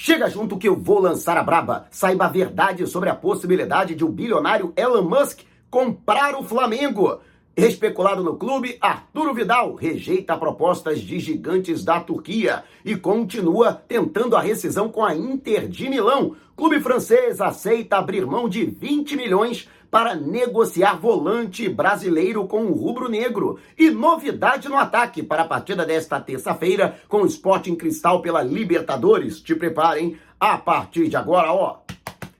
Chega junto que eu vou lançar a braba. Saiba a verdade sobre a possibilidade de o bilionário Elon Musk comprar o Flamengo. Especulado no clube, Arturo Vidal rejeita propostas de gigantes da Turquia e continua tentando a rescisão com a Inter de Milão. Clube francês aceita abrir mão de 20 milhões para negociar volante brasileiro com o rubro-negro. E novidade no ataque para a partida desta terça-feira com o Sporting Cristal pela Libertadores. Te preparem a partir de agora, ó.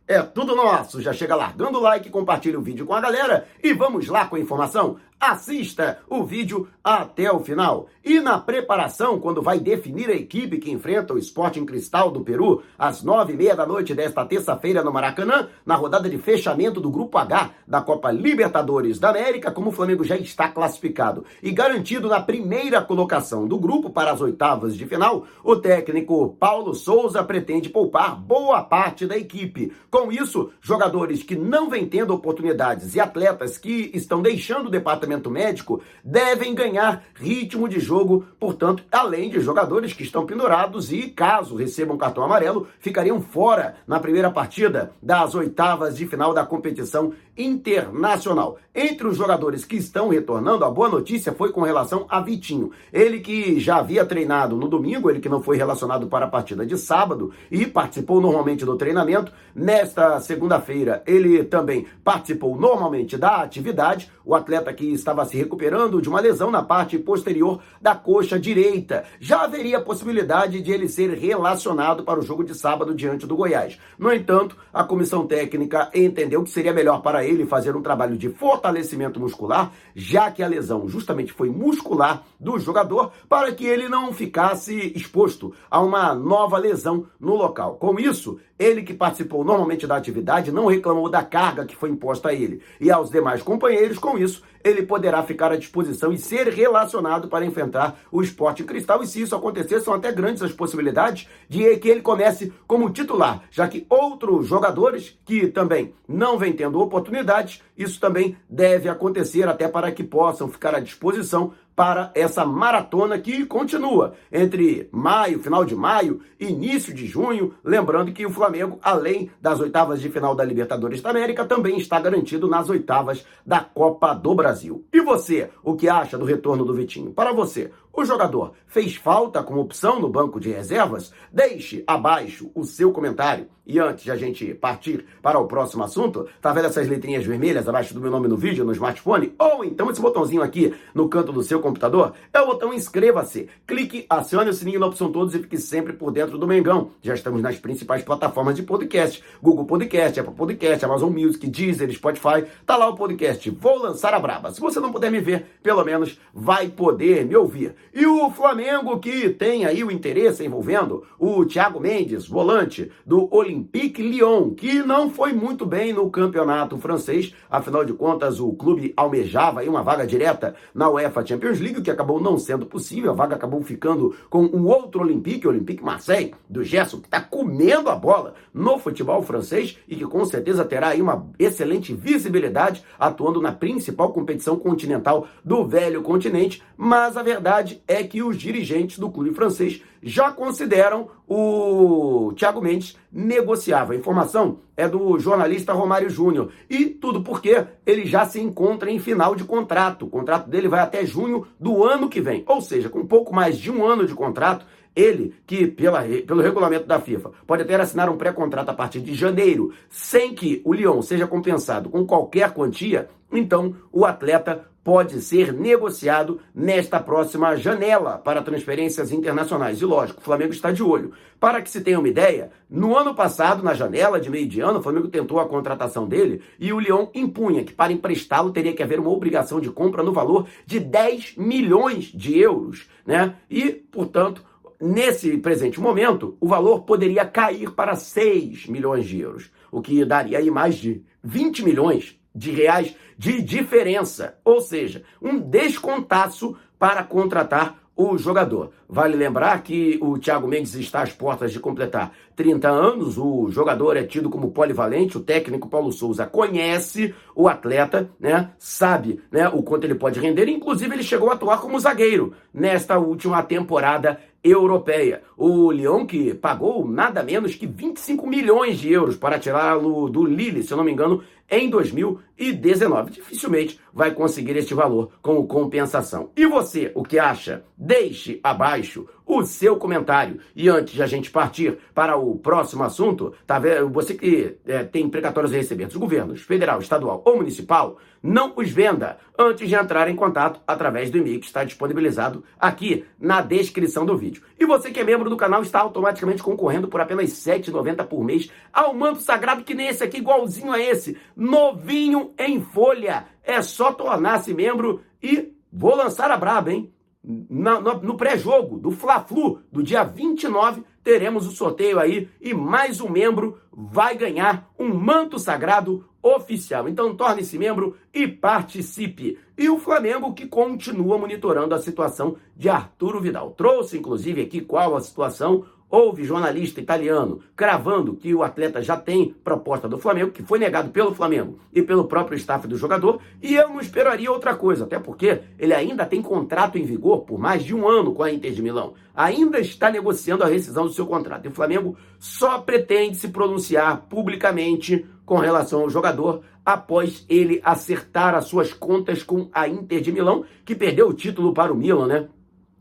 É tudo nosso. Já chega largando o like, compartilha o vídeo com a galera e vamos lá com a informação. Assista o vídeo até o final. E na preparação, quando vai definir a equipe que enfrenta o Sporting Cristal do Peru, às nove e meia da noite desta terça-feira no Maracanã, na rodada de fechamento do Grupo H da Copa Libertadores da América, como o Flamengo já está classificado e garantido na primeira colocação do grupo para as oitavas de final, o técnico Paulo Souza pretende poupar boa parte da equipe. Com isso, jogadores que não vêm tendo oportunidades e atletas que estão deixando o departamento departamento médico devem ganhar ritmo de jogo, portanto, além de jogadores que estão pendurados e, caso recebam cartão amarelo, ficariam fora na primeira partida das oitavas de final da competição internacional. Entre os jogadores que estão retornando, a boa notícia foi com relação a Vitinho. Ele que já havia treinado no domingo, ele que não foi relacionado para a partida de sábado e participou normalmente do treinamento. Nesta segunda-feira, ele também participou normalmente da atividade. O atleta que estava se recuperando de uma lesão na parte posterior da coxa direita. Já haveria possibilidade de ele ser relacionado para o jogo de sábado diante do Goiás. No entanto, a comissão técnica entendeu que seria melhor para ele fazer um trabalho de fortalecimento muscular, já que a lesão justamente foi muscular do jogador, para que ele não ficasse exposto a uma nova lesão no local. Com isso, ele que participou normalmente da atividade não reclamou da carga que foi imposta a ele e aos demais companheiros. Com isso, ele poderá ficar à disposição e ser relacionado para enfrentar o esporte cristal. E se isso acontecer, são até grandes as possibilidades de que ele comece como titular, já que outros jogadores que também não vêm tendo oportunidades, isso também deve acontecer até para que possam ficar à disposição para essa maratona que continua entre maio, final de maio, início de junho. Lembrando que o Flamengo, além das oitavas de final da Libertadores da América, também está garantido nas oitavas da Copa do Brasil. E você, o que acha do retorno do Vitinho? Para você, o jogador fez falta como opção no banco de reservas? Deixe abaixo o seu comentário. E antes de a gente partir para o próximo assunto, tá vendo essas letrinhas vermelhas abaixo do meu nome no vídeo, no smartphone? Ou então esse botãozinho aqui no canto do seu computador? É o botão inscreva-se. Clique, acione o sininho na opção todos e fique sempre por dentro do Mengão. Já estamos nas principais plataformas de podcast. Google Podcast, Apple Podcast, Amazon Music, Deezer, Spotify. Tá lá o podcast. Vou lançar a braba. Se você não puder me ver, pelo menos vai poder me ouvir. E o Flamengo que tem aí o interesse envolvendo o Thiago Mendes, volante do Olympique Lyon, que não foi muito bem no campeonato francês, afinal de contas o clube almejava aí uma vaga direta na UEFA Champions League, o que acabou não sendo possível, a vaga acabou ficando com um outro Olympique, o Olympique Marseille, do Gerson, que está comendo a bola no futebol francês e que com certeza terá aí uma excelente visibilidade atuando na principal competição continental do velho continente, mas a verdade é que os dirigentes do clube francês já consideram o Thiago Mendes negociável. A informação é do jornalista Romário Júnior. E tudo porque ele já se encontra em final de contrato. O contrato dele vai até junho do ano que vem. Ou seja, com pouco mais de um ano de contrato, ele, que pela, pelo regulamento da FIFA, pode até assinar um pré-contrato a partir de janeiro, sem que o Lyon seja compensado com qualquer quantia, então o atleta pode ser negociado nesta próxima janela para transferências internacionais. E lógico, o Flamengo está de olho. Para que se tenha uma ideia, no ano passado, na janela de meio de ano, o Flamengo tentou a contratação dele e o Lyon impunha que para emprestá-lo teria que haver uma obrigação de compra no valor de 10 milhões de euros, né? E, portanto, nesse presente momento, o valor poderia cair para 6 milhões de euros, o que daria aí mais de 20 milhões de reais de diferença, ou seja, um descontaço para contratar o jogador. Vale lembrar que o Thiago Mendes está às portas de completar 30 anos, o jogador é tido como polivalente, o técnico Paulo Souza conhece o atleta, né? Sabe, né, o quanto ele pode render, inclusive ele chegou a atuar como zagueiro nesta última temporada europeia. O Lyon que pagou nada menos que 25 milhões de euros para tirá-lo do Lille, se eu não me engano, em 2019. Dificilmente vai conseguir este valor como compensação. E você, o que acha? Deixe abaixo o seu comentário. E antes de a gente partir para o próximo assunto, tá? Você que é, tem precatórios receber dos governos federal, estadual ou municipal, não os venda antes de entrar em contato através do e-mail que está disponibilizado aqui na descrição do vídeo. E você que é membro do canal está automaticamente concorrendo por apenas R$ 7,90 por mês ao manto sagrado que nem esse aqui, igualzinho a esse, novinho em folha. É só tornar-se membro e vou lançar a braba, hein? No, no pré-jogo do Fla-Flu, do dia 29, teremos o sorteio aí e mais um membro vai ganhar um manto sagrado oficial. Então torne-se membro e participe. E o Flamengo que continua monitorando a situação de Arturo Vidal. Trouxe inclusive aqui qual a situação Houve jornalista italiano cravando que o atleta já tem proposta do Flamengo, que foi negado pelo Flamengo e pelo próprio staff do jogador, e eu não esperaria outra coisa, até porque ele ainda tem contrato em vigor por mais de um ano com a Inter de Milão. Ainda está negociando a rescisão do seu contrato. E o Flamengo só pretende se pronunciar publicamente com relação ao jogador após ele acertar as suas contas com a Inter de Milão, que perdeu o título para o Milan, né?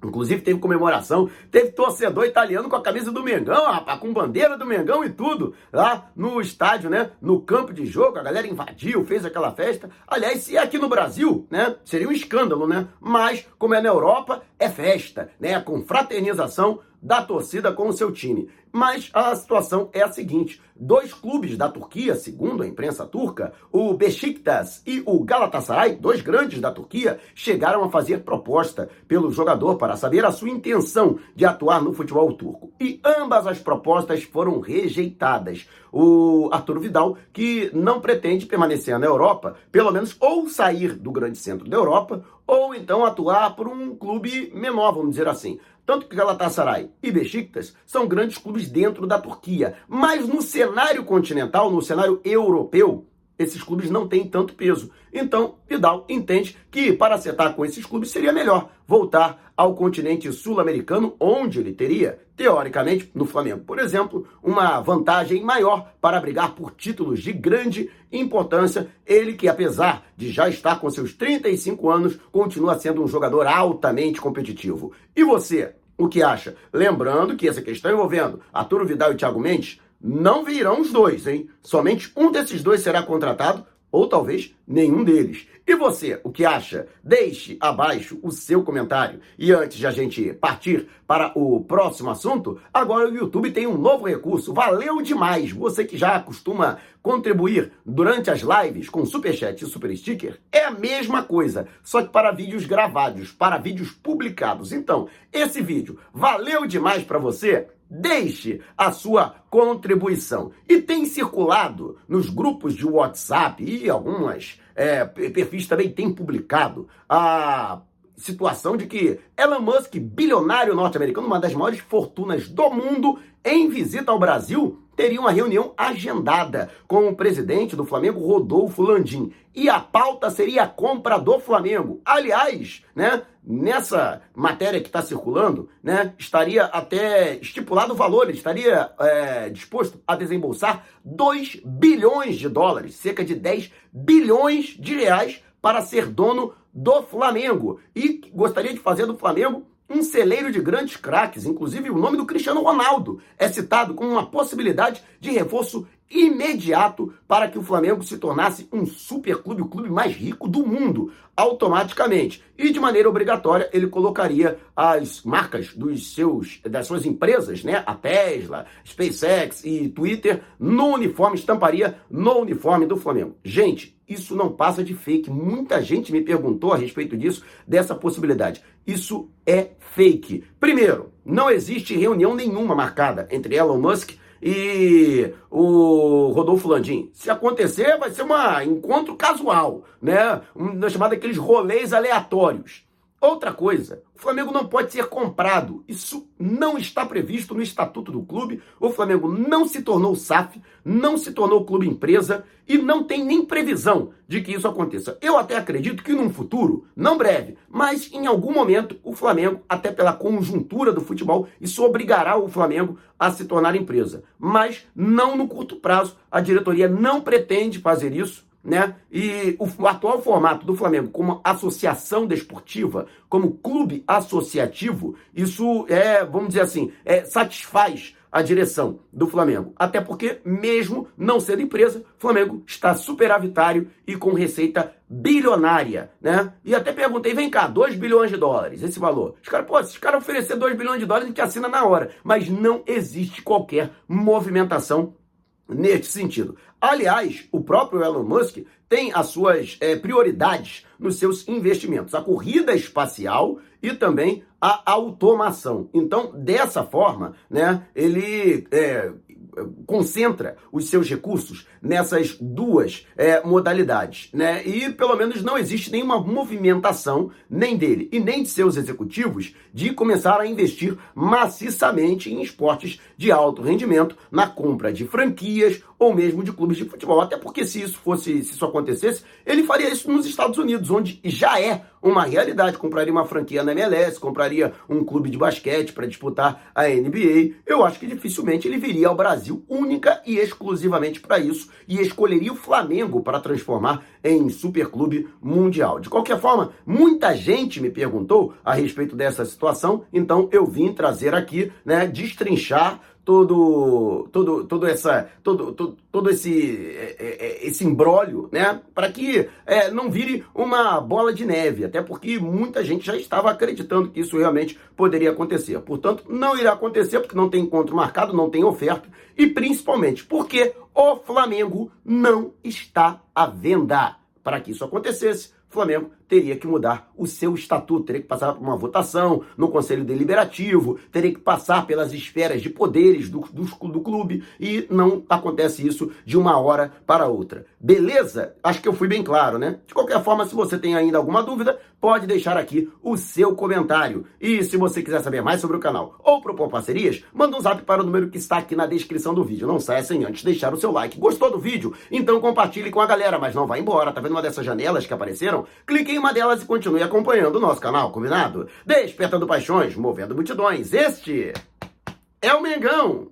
Inclusive teve comemoração, teve torcedor italiano com a camisa do Mengão, rapaz, com bandeira do Mengão e tudo, lá no estádio, né? No campo de jogo, a galera invadiu, fez aquela festa. Aliás, se é aqui no Brasil, né? Seria um escândalo, né? Mas, como é na Europa, é festa, né? Com fraternização da torcida com o seu time. Mas a situação é a seguinte: dois clubes da Turquia, segundo a imprensa turca, o Besiktas e o Galatasaray, dois grandes da Turquia, chegaram a fazer proposta pelo jogador para saber a sua intenção de atuar no futebol turco. E ambas as propostas foram rejeitadas. O Arturo Vidal, que não pretende permanecer na Europa, pelo menos ou sair do grande centro da Europa, ou então atuar por um clube menor, vamos dizer assim. Tanto que Galatasaray e Besiktas são grandes clubes dentro da Turquia. Mas no cenário continental, no cenário europeu, esses clubes não têm tanto peso. Então, Vidal entende que para acertar com esses clubes seria melhor voltar ao continente sul-americano, onde ele teria, teoricamente, no Flamengo, por exemplo, uma vantagem maior para brigar por títulos de grande importância. Ele que, apesar de já estar com seus 35 anos, continua sendo um jogador altamente competitivo. E você, o que acha? Lembrando que essa questão envolvendo Arturo Vidal e Thiago Mendes não virão os dois, hein? Somente um desses dois será contratado, ou talvez nenhum deles. E você, o que acha? Deixe abaixo o seu comentário. E antes de a gente partir para o próximo assunto, agora o YouTube tem um novo recurso. Valeu demais! Você que já costuma contribuir durante as lives com Superchat e Super Sticker, é a mesma coisa, só que para vídeos gravados, para vídeos publicados. Então, esse vídeo valeu demais para você? Deixe a sua contribuição. E tem circulado nos grupos de WhatsApp e algumas é, perfis também têm publicado a situação de que Elon Musk, bilionário norte-americano, uma das maiores fortunas do mundo, em visita ao Brasil, teria uma reunião agendada com o presidente do Flamengo, Rodolfo Landim. E a pauta seria a compra do Flamengo. Aliás, né, nessa matéria que está circulando, né, estaria até estipulado o valor, ele estaria é, disposto a desembolsar 2 bilhões de dólares, cerca de 10 bilhões de reais, para ser dono do Flamengo. E gostaria de fazer do Flamengo um celeiro de grandes craques, inclusive o nome do Cristiano Ronaldo é citado como uma possibilidade de reforço imediato para que o Flamengo se tornasse um superclube, o clube mais rico do mundo, automaticamente. E de maneira obrigatória, ele colocaria as marcas dos seus das suas empresas, né, a Tesla, SpaceX e Twitter no uniforme, estamparia no uniforme do Flamengo. Gente, isso não passa de fake. Muita gente me perguntou a respeito disso, dessa possibilidade. Isso é fake. Primeiro, não existe reunião nenhuma marcada entre Elon Musk o Rodolfo Landim. Se acontecer, vai ser um encontro casual, né? Uma chamada aqueles rolês aleatórios. Outra coisa, o Flamengo não pode ser comprado. Isso não está previsto no estatuto do clube. O Flamengo não se tornou SAF, não se tornou clube empresa e não tem nem previsão de que isso aconteça. Eu até acredito que num futuro, não breve, mas em algum momento, o Flamengo, até pela conjuntura do futebol, isso obrigará o Flamengo a se tornar empresa. Mas não no curto prazo. A diretoria não pretende fazer isso né? E o, atual formato do Flamengo como associação desportiva, como clube associativo, isso é, vamos dizer assim, é, satisfaz a direção do Flamengo. Até porque, mesmo não sendo empresa, o Flamengo está superavitário e com receita bilionária, né? E até perguntei, vem cá, 2 bilhões de dólares, esse valor. Os caras, pô, se os caras oferecer 2 bilhões de dólares, a gente assina na hora. Mas não existe qualquer movimentação neste sentido. Aliás, o próprio Elon Musk tem as suas é, prioridades nos seus investimentos: a corrida espacial e também a automação. Então, dessa forma, né, ele é, concentra os seus recursos nessas duas é, modalidades, né? E pelo menos não existe nenhuma movimentação nem dele e nem de seus executivos de começar a investir maciçamente em esportes de alto rendimento, na compra de franquias ou mesmo de clubes de futebol. Até porque se isso fosse, se isso acontecesse, ele faria isso nos Estados Unidos, onde já é uma realidade. Compraria uma franquia na MLS, compraria um clube de basquete para disputar a NBA. Eu acho que dificilmente ele viria ao Brasil única e exclusivamente para isso e escolheria o Flamengo para transformar em superclube mundial. De qualquer forma, muita gente me perguntou a respeito dessa situação, então eu vim trazer aqui, né, destrinchar todo todo todo essa todo todo, todo esse é, é, é, esse embrólio, né, para que é, não vire uma bola de neve, até porque muita gente já estava acreditando que isso realmente poderia acontecer. Portanto, não irá acontecer porque não tem encontro marcado, não tem oferta e principalmente porque o Flamengo não está à venda. Para que isso acontecesse, o Flamengo teria que mudar o seu estatuto, teria que passar por uma votação no Conselho Deliberativo, teria que passar pelas esferas de poderes do, do, do clube e não acontece isso de uma hora para outra. Beleza? Acho que eu fui bem claro, né? De qualquer forma, se você tem ainda alguma dúvida, pode deixar aqui o seu comentário. E se você quiser saber mais sobre o canal ou propor parcerias, manda um zap para o número que está aqui na descrição do vídeo. Não saia sem antes deixar o seu like. Gostou do vídeo? Então compartilhe com a galera, mas não vá embora. Tá vendo uma dessas janelas que apareceram? Clique em uma delas e continue acompanhando o nosso canal, combinado? Despertando paixões, movendo multidões. Este é o Mengão.